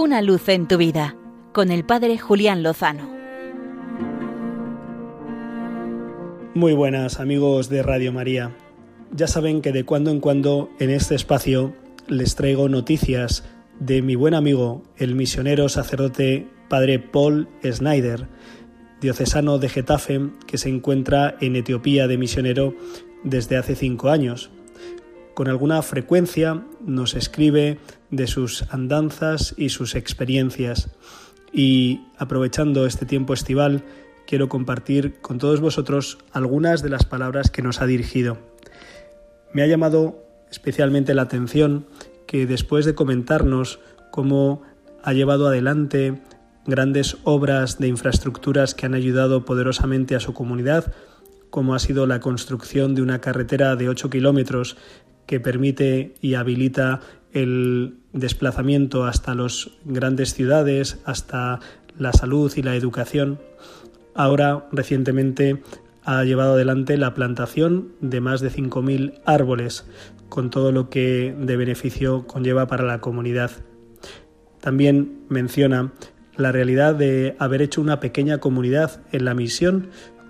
Una luz en tu vida con el Padre Julián Lozano. Muy buenas amigos de Radio María. Ya saben que de cuando en cuando en este espacio les traigo noticias de mi buen amigo, el misionero sacerdote Padre Paul Snyder, diocesano de Getafe que se encuentra en Etiopía de misionero desde hace cinco años con alguna frecuencia nos escribe de sus andanzas y sus experiencias. Y aprovechando este tiempo estival, quiero compartir con todos vosotros algunas de las palabras que nos ha dirigido. Me ha llamado especialmente la atención que después de comentarnos cómo ha llevado adelante grandes obras de infraestructuras que han ayudado poderosamente a su comunidad, como ha sido la construcción de una carretera de 8 kilómetros que permite y habilita el desplazamiento hasta las grandes ciudades, hasta la salud y la educación. Ahora, recientemente, ha llevado adelante la plantación de más de 5.000 árboles, con todo lo que de beneficio conlleva para la comunidad. También menciona la realidad de haber hecho una pequeña comunidad en la misión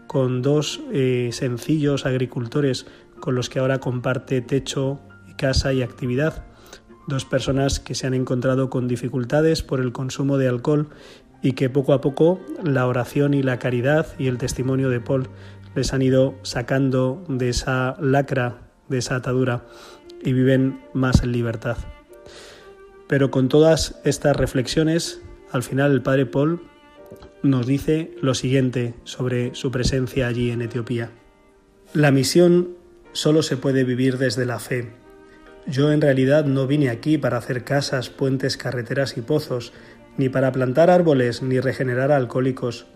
con dos eh, sencillos agricultores con los que ahora comparte techo, casa y actividad. Dos personas que se han encontrado con dificultades por el consumo de alcohol y que poco a poco la oración y la caridad y el testimonio de Paul les han ido sacando de esa lacra, de esa atadura y viven más en libertad. Pero con todas estas reflexiones, al final el padre Paul nos dice lo siguiente sobre su presencia allí en Etiopía. La misión solo se puede vivir desde la fe. Yo en realidad no vine aquí para hacer casas, puentes, carreteras y pozos, ni para plantar árboles, ni regenerar alcohólicos.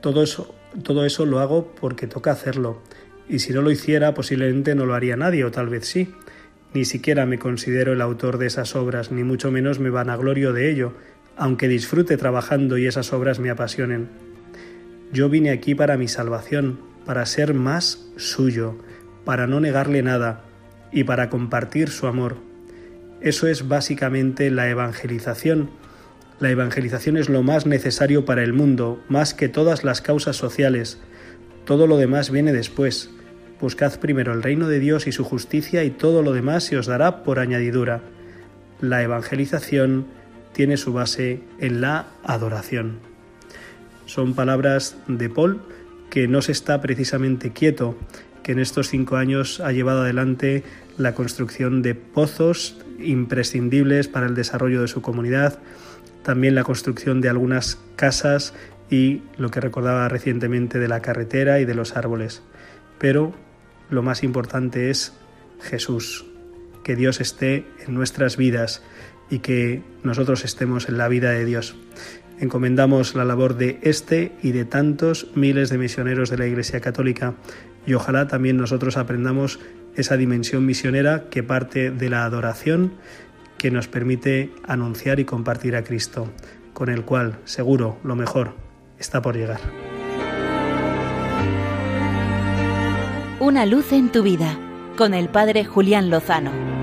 Todo eso, todo eso lo hago porque toca hacerlo, y si no lo hiciera posiblemente no lo haría nadie, o tal vez sí. Ni siquiera me considero el autor de esas obras, ni mucho menos me vanaglorio de ello, aunque disfrute trabajando y esas obras me apasionen. Yo vine aquí para mi salvación, para ser más suyo, para no negarle nada y para compartir su amor. Eso es básicamente la evangelización. La evangelización es lo más necesario para el mundo, más que todas las causas sociales. Todo lo demás viene después. Buscad primero el reino de Dios y su justicia y todo lo demás se os dará por añadidura. La evangelización tiene su base en la adoración. Son palabras de Paul que no se está precisamente quieto, que en estos cinco años ha llevado adelante la construcción de pozos imprescindibles para el desarrollo de su comunidad, también la construcción de algunas casas y lo que recordaba recientemente de la carretera y de los árboles. Pero lo más importante es Jesús, que Dios esté en nuestras vidas y que nosotros estemos en la vida de Dios. Encomendamos la labor de este y de tantos miles de misioneros de la Iglesia Católica y ojalá también nosotros aprendamos esa dimensión misionera que parte de la adoración que nos permite anunciar y compartir a Cristo, con el cual seguro lo mejor está por llegar. Una luz en tu vida con el Padre Julián Lozano.